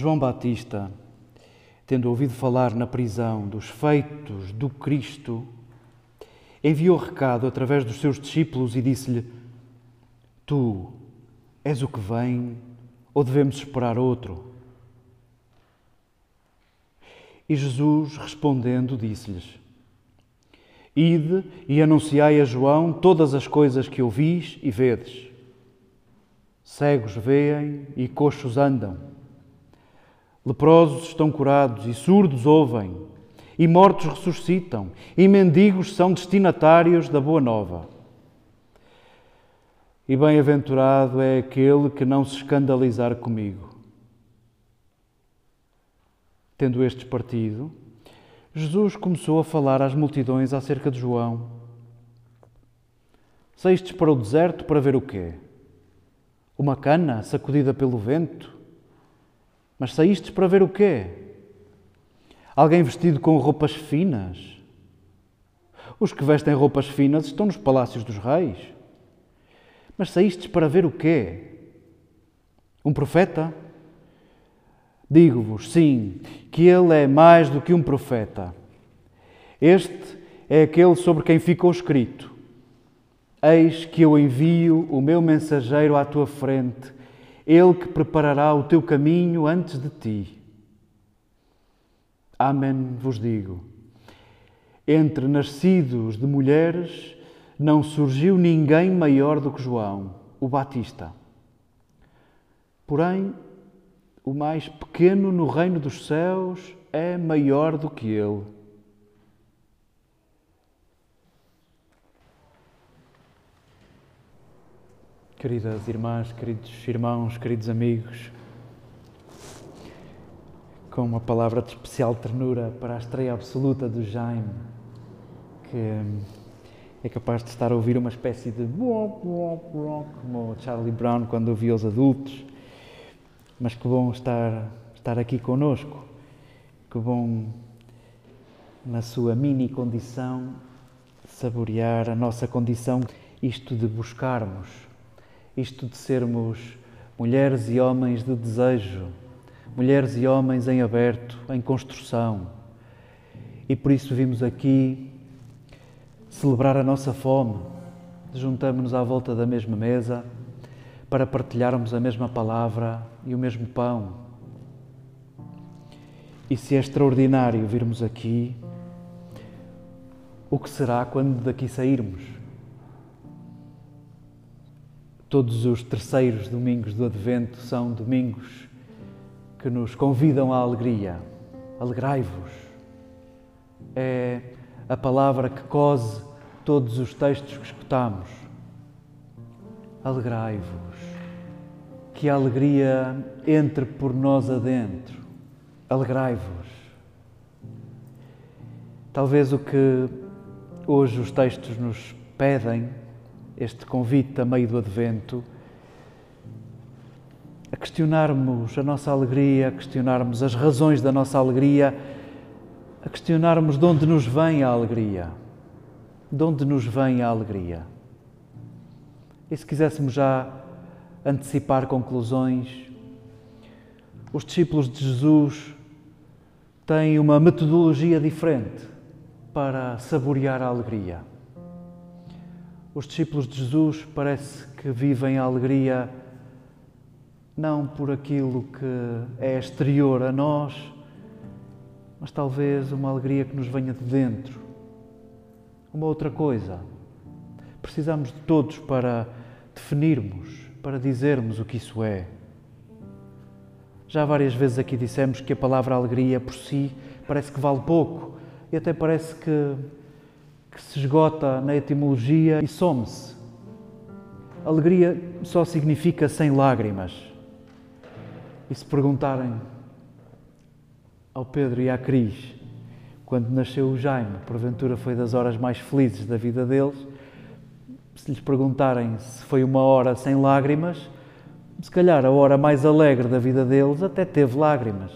João Batista, tendo ouvido falar na prisão dos feitos do Cristo, enviou recado através dos seus discípulos e disse-lhe: Tu és o que vem ou devemos esperar outro? E Jesus, respondendo, disse-lhes: Ide e anunciai a João todas as coisas que ouvis e vedes. Cegos veem e coxos andam. Leprosos estão curados e surdos ouvem, e mortos ressuscitam, e mendigos são destinatários da boa nova. E bem-aventurado é aquele que não se escandalizar comigo. Tendo estes partido, Jesus começou a falar às multidões acerca de João. Saístes para o deserto para ver o quê? Uma cana sacudida pelo vento? Mas saístes para ver o quê? Alguém vestido com roupas finas? Os que vestem roupas finas estão nos palácios dos reis. Mas saístes para ver o quê? Um profeta? Digo-vos, sim, que ele é mais do que um profeta. Este é aquele sobre quem ficou escrito: Eis que eu envio o meu mensageiro à tua frente, ele que preparará o teu caminho antes de ti. Amém vos digo: entre nascidos de mulheres não surgiu ninguém maior do que João, o Batista. Porém, o mais pequeno no reino dos céus é maior do que ele. Queridas irmãs, queridos irmãos, queridos amigos, com uma palavra de especial ternura para a estreia absoluta do Jaime, que é capaz de estar a ouvir uma espécie de como o Charlie Brown quando ouvia os adultos, mas que bom estar, estar aqui conosco, que bom na sua mini condição saborear a nossa condição, isto de buscarmos isto de sermos mulheres e homens de desejo, mulheres e homens em aberto, em construção. E por isso vimos aqui celebrar a nossa fome, juntamos-nos à volta da mesma mesa para partilharmos a mesma palavra e o mesmo pão. E se é extraordinário virmos aqui, o que será quando daqui sairmos? Todos os terceiros domingos do Advento são domingos que nos convidam à alegria. Alegrai-vos. É a palavra que cose todos os textos que escutamos. Alegrai-vos. Que a alegria entre por nós adentro. Alegrai-vos. Talvez o que hoje os textos nos pedem este convite a meio do Advento, a questionarmos a nossa alegria, a questionarmos as razões da nossa alegria, a questionarmos de onde nos vem a alegria. De onde nos vem a alegria? E se quiséssemos já antecipar conclusões, os discípulos de Jesus têm uma metodologia diferente para saborear a alegria. Os discípulos de Jesus parece que vivem a alegria não por aquilo que é exterior a nós, mas talvez uma alegria que nos venha de dentro. Uma outra coisa. Precisamos de todos para definirmos, para dizermos o que isso é. Já várias vezes aqui dissemos que a palavra alegria por si parece que vale pouco e até parece que que se esgota na etimologia e some-se. Alegria só significa sem lágrimas. E se perguntarem ao Pedro e à Cris, quando nasceu o Jaime, porventura foi das horas mais felizes da vida deles, se lhes perguntarem se foi uma hora sem lágrimas, se calhar a hora mais alegre da vida deles até teve lágrimas.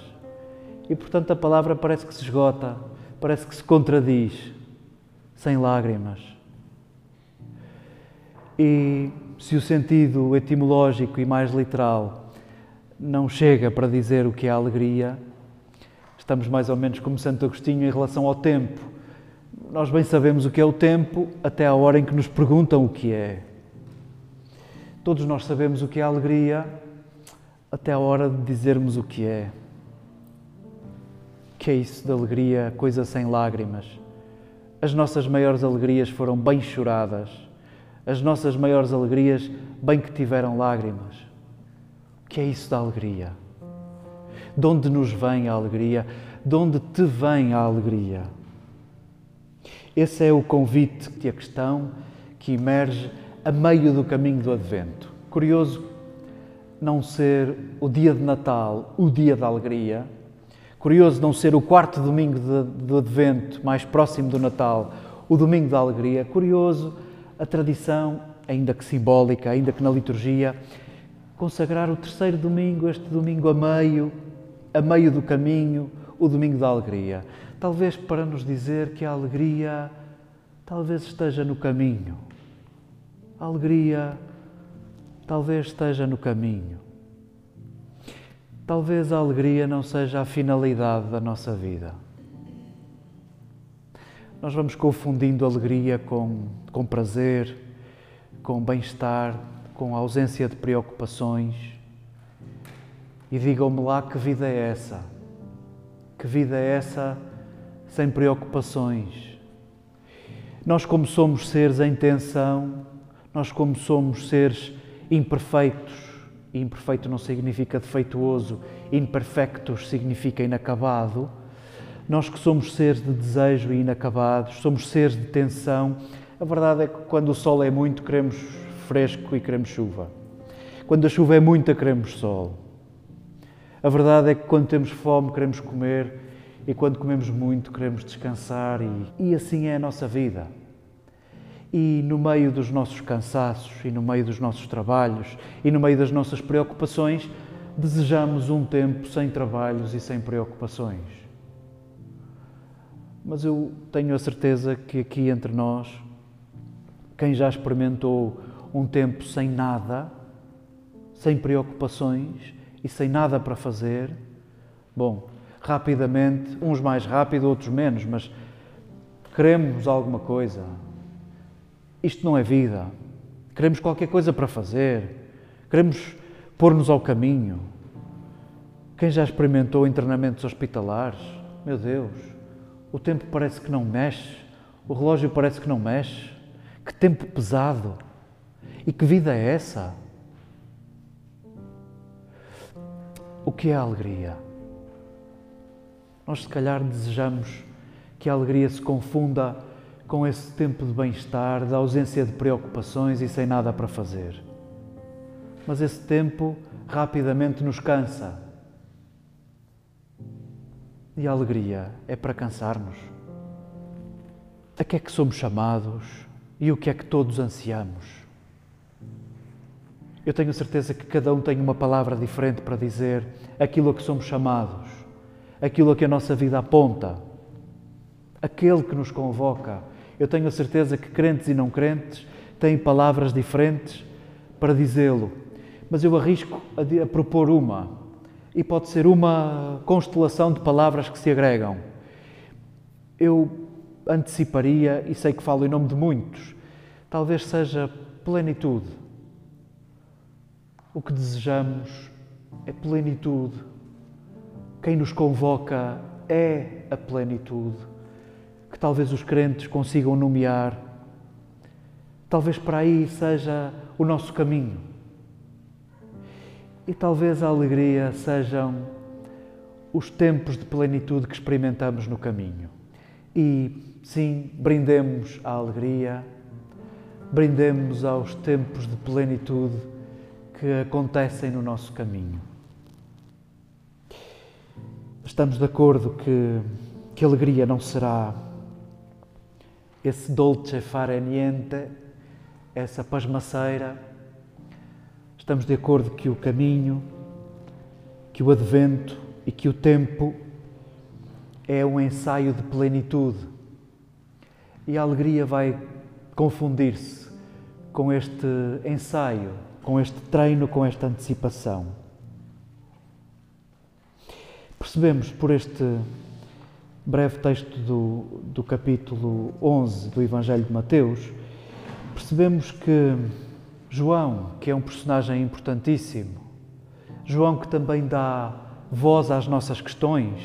E portanto a palavra parece que se esgota, parece que se contradiz sem lágrimas. E se o sentido etimológico e mais literal não chega para dizer o que é alegria. Estamos mais ou menos como Santo Agostinho em relação ao tempo. Nós bem sabemos o que é o tempo até a hora em que nos perguntam o que é. Todos nós sabemos o que é alegria até a hora de dizermos o que é. Que é isso de alegria, coisa sem lágrimas? As nossas maiores alegrias foram bem choradas. As nossas maiores alegrias, bem que tiveram lágrimas. O que é isso da alegria? De onde nos vem a alegria? De onde te vem a alegria? Esse é o convite e a questão que emerge a meio do caminho do Advento. Curioso não ser o dia de Natal o dia da alegria, curioso não ser o quarto domingo do Advento, mais próximo do Natal, o domingo da alegria, curioso a tradição, ainda que simbólica, ainda que na liturgia, consagrar o terceiro domingo, este domingo a meio, a meio do caminho, o domingo da alegria. Talvez para nos dizer que a alegria talvez esteja no caminho. A alegria talvez esteja no caminho. Talvez a alegria não seja a finalidade da nossa vida. Nós vamos confundindo alegria com, com prazer, com bem-estar, com ausência de preocupações. E digam-me lá que vida é essa? Que vida é essa sem preocupações? Nós, como somos seres em tensão, nós, como somos seres imperfeitos, imperfeito não significa defeituoso, imperfectos significa inacabado. Nós que somos seres de desejo e inacabados, somos seres de tensão, a verdade é que quando o sol é muito, queremos fresco e queremos chuva. Quando a chuva é muita, queremos sol. A verdade é que quando temos fome, queremos comer e quando comemos muito, queremos descansar e, e assim é a nossa vida. E no meio dos nossos cansaços, e no meio dos nossos trabalhos, e no meio das nossas preocupações, desejamos um tempo sem trabalhos e sem preocupações. Mas eu tenho a certeza que aqui entre nós, quem já experimentou um tempo sem nada, sem preocupações e sem nada para fazer, bom, rapidamente, uns mais rápido, outros menos, mas queremos alguma coisa, isto não é vida. Queremos qualquer coisa para fazer, queremos pôr-nos ao caminho. Quem já experimentou internamentos hospitalares? Meu Deus, o tempo parece que não mexe, o relógio parece que não mexe. Que tempo pesado! E que vida é essa? O que é a alegria? Nós, se calhar, desejamos que a alegria se confunda com esse tempo de bem-estar, de ausência de preocupações e sem nada para fazer. Mas esse tempo rapidamente nos cansa. E a alegria é para cansar-nos. A que é que somos chamados e o que é que todos ansiamos? Eu tenho certeza que cada um tem uma palavra diferente para dizer aquilo a que somos chamados, aquilo a que a nossa vida aponta, aquele que nos convoca eu tenho a certeza que crentes e não crentes têm palavras diferentes para dizê-lo, mas eu arrisco a, propor uma, e pode ser uma constelação de palavras que se agregam. Eu anteciparia, e sei que falo em nome de muitos, talvez seja plenitude. O que desejamos é plenitude. Quem nos convoca é a plenitude que talvez os crentes consigam nomear. Talvez para aí seja o nosso caminho. E talvez a alegria sejam os tempos de plenitude que experimentamos no caminho. E sim, brindemos à alegria, brindemos aos tempos de plenitude que acontecem no nosso caminho. Estamos de acordo que, que alegria não será esse dolce fare niente, essa pasmaceira. Estamos de acordo que o caminho, que o advento e que o tempo é um ensaio de plenitude. E a alegria vai confundir-se com este ensaio, com este treino, com esta antecipação. Percebemos por este breve texto do, do capítulo 11 do Evangelho de Mateus, percebemos que João, que é um personagem importantíssimo, João que também dá voz às nossas questões,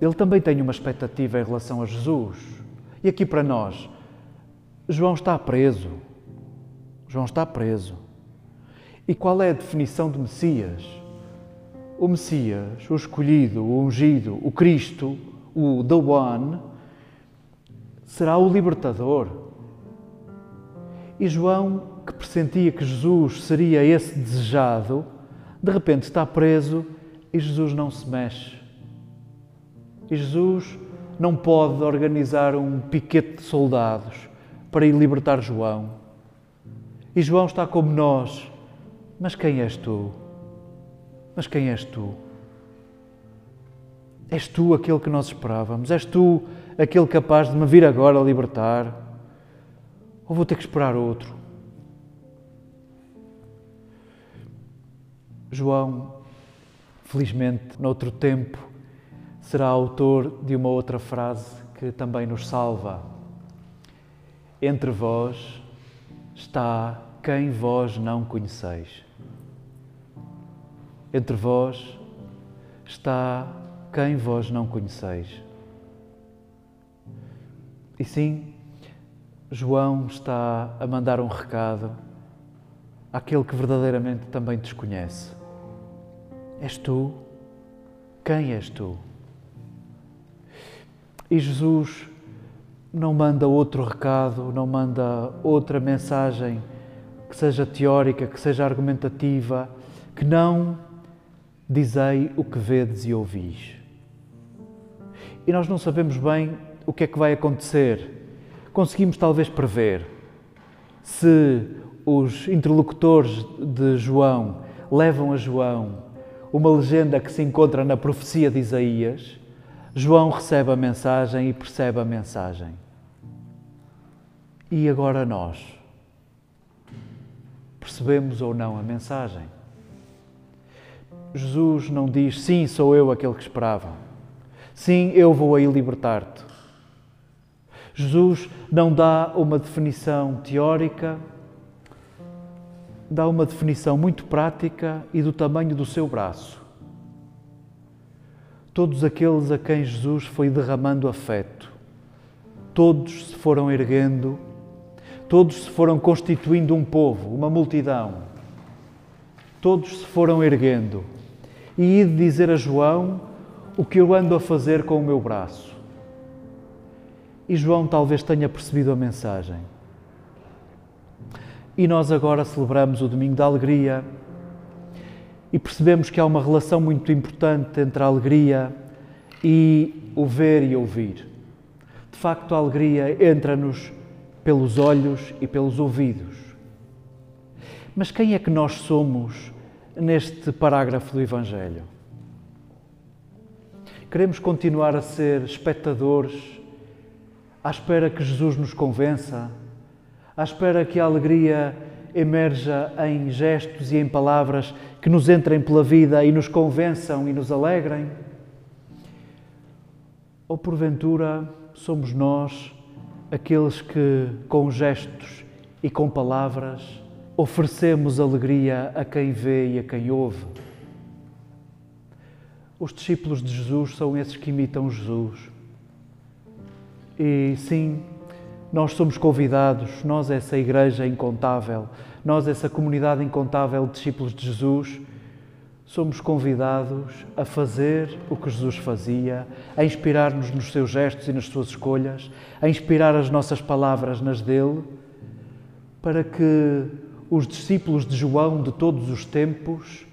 ele também tem uma expectativa em relação a Jesus. E aqui para nós, João está preso. João está preso. E qual é a definição de Messias? O Messias, o escolhido, o ungido, o Cristo, o The One, será o libertador. E João, que pressentia que Jesus seria esse desejado, de repente está preso e Jesus não se mexe. E Jesus não pode organizar um piquete de soldados para ir libertar João. E João está como nós. Mas quem és tu? Mas quem és tu? És tu aquele que nós esperávamos? És tu aquele capaz de me vir agora libertar? Ou vou ter que esperar outro? João, felizmente, noutro tempo, será autor de uma outra frase que também nos salva. Entre vós está quem vós não conheceis. Entre vós está quem vós não conheceis. E sim, João está a mandar um recado àquele que verdadeiramente também desconhece. És tu? Quem és tu? E Jesus não manda outro recado, não manda outra mensagem que seja teórica, que seja argumentativa, que não dizei o que vedes e ouvis. E nós não sabemos bem o que é que vai acontecer. Conseguimos talvez prever se os interlocutores de João levam a João uma legenda que se encontra na profecia de Isaías, João recebe a mensagem e percebe a mensagem. E agora nós? Percebemos ou não a mensagem? Jesus não diz, sim, sou eu aquele que esperava. Sim, eu vou aí libertar-te. Jesus não dá uma definição teórica, dá uma definição muito prática e do tamanho do seu braço. Todos aqueles a quem Jesus foi derramando afeto, todos se foram erguendo, todos se foram constituindo um povo, uma multidão. Todos se foram erguendo. E ide dizer a João o que eu ando a fazer com o meu braço. E João talvez tenha percebido a mensagem. E nós agora celebramos o Domingo da Alegria e percebemos que há uma relação muito importante entre a alegria e o ver e ouvir. De facto, a alegria entra-nos pelos olhos e pelos ouvidos. Mas quem é que nós somos neste parágrafo do Evangelho? Queremos continuar a ser espectadores à espera que Jesus nos convença, à espera que a alegria emerja em gestos e em palavras que nos entrem pela vida e nos convençam e nos alegrem? Ou porventura somos nós aqueles que, com gestos e com palavras, oferecemos alegria a quem vê e a quem ouve? Os discípulos de Jesus são esses que imitam Jesus. E sim, nós somos convidados, nós, essa igreja incontável, nós, essa comunidade incontável de discípulos de Jesus, somos convidados a fazer o que Jesus fazia, a inspirar-nos nos seus gestos e nas suas escolhas, a inspirar as nossas palavras nas dele, para que os discípulos de João de todos os tempos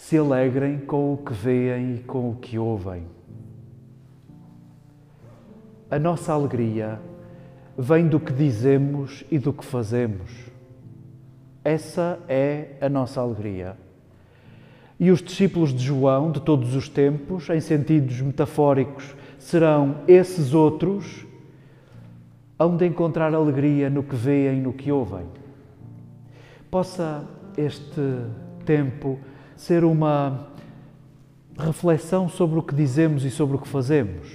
se alegrem com o que veem e com o que ouvem. A nossa alegria vem do que dizemos e do que fazemos. Essa é a nossa alegria. E os discípulos de João, de todos os tempos, em sentidos metafóricos, serão esses outros, onde encontrar alegria no que veem, e no que ouvem. Possa este tempo ser uma reflexão sobre o que dizemos e sobre o que fazemos.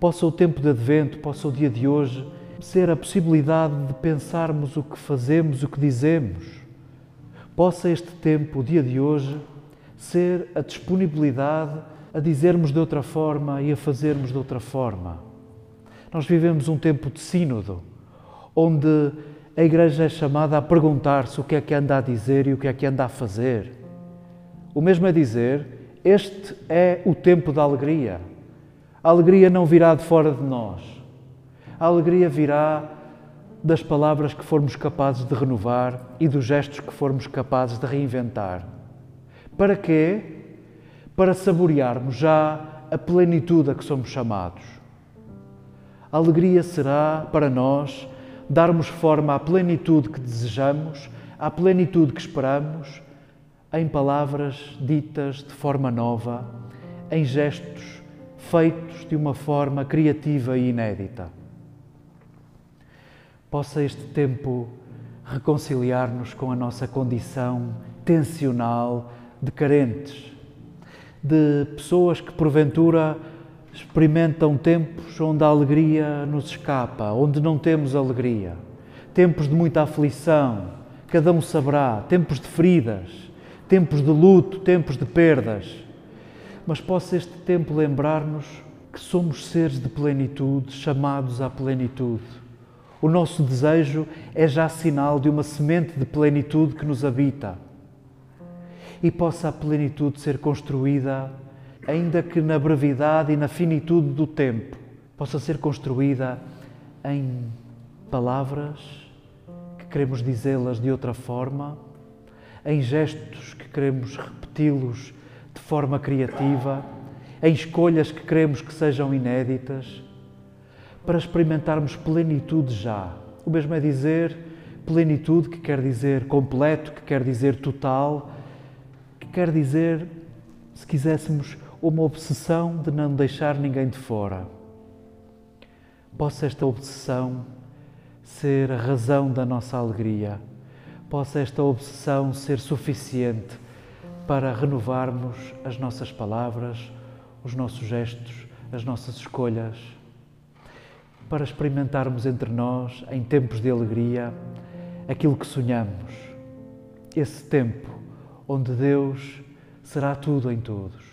Possa o tempo de advento, possa o dia de hoje ser a possibilidade de pensarmos o que fazemos, o que dizemos. Possa este tempo, o dia de hoje, ser a disponibilidade a dizermos de outra forma e a fazermos de outra forma. Nós vivemos um tempo de sínodo, onde a Igreja é chamada a perguntar-se o que é que anda a dizer e o que é que anda a fazer. O mesmo é dizer, este é o tempo da alegria. A alegria não virá de fora de nós. A alegria virá das palavras que formos capazes de renovar e dos gestos que formos capazes de reinventar. Para quê? Para saborearmos já a plenitude a que somos chamados. A alegria será para nós darmos forma à plenitude que desejamos, à plenitude que esperamos, em palavras ditas de forma nova, em gestos feitos de uma forma criativa e inédita. Possa este tempo reconciliar-nos com a nossa condição tensional de carentes, de pessoas que porventura experimentam tempos onde a alegria nos escapa, onde não temos alegria, tempos de muita aflição, cada um saberá, tempos de feridas, tempos de luto, tempos de perdas. Mas possa este tempo lembrar-nos que somos seres de plenitude, chamados à plenitude. O nosso desejo é já sinal de uma semente de plenitude que nos habita. E possa a plenitude ser construída ainda que na brevidade e na finitude do tempo, possa ser construída em palavras que queremos dizê-las de outra forma, em gestos que queremos repeti-los de forma criativa, em escolhas que queremos que sejam inéditas, para experimentarmos plenitude já. O mesmo é dizer plenitude, que quer dizer completo, que quer dizer total, que quer dizer, se quiséssemos, uma obsessão de não deixar ninguém de fora. Possa esta obsessão ser a razão da nossa alegria, possa esta obsessão ser suficiente para renovarmos as nossas palavras, os nossos gestos, as nossas escolhas, para experimentarmos entre nós, em tempos de alegria, aquilo que sonhamos. Esse tempo onde Deus será tudo em todos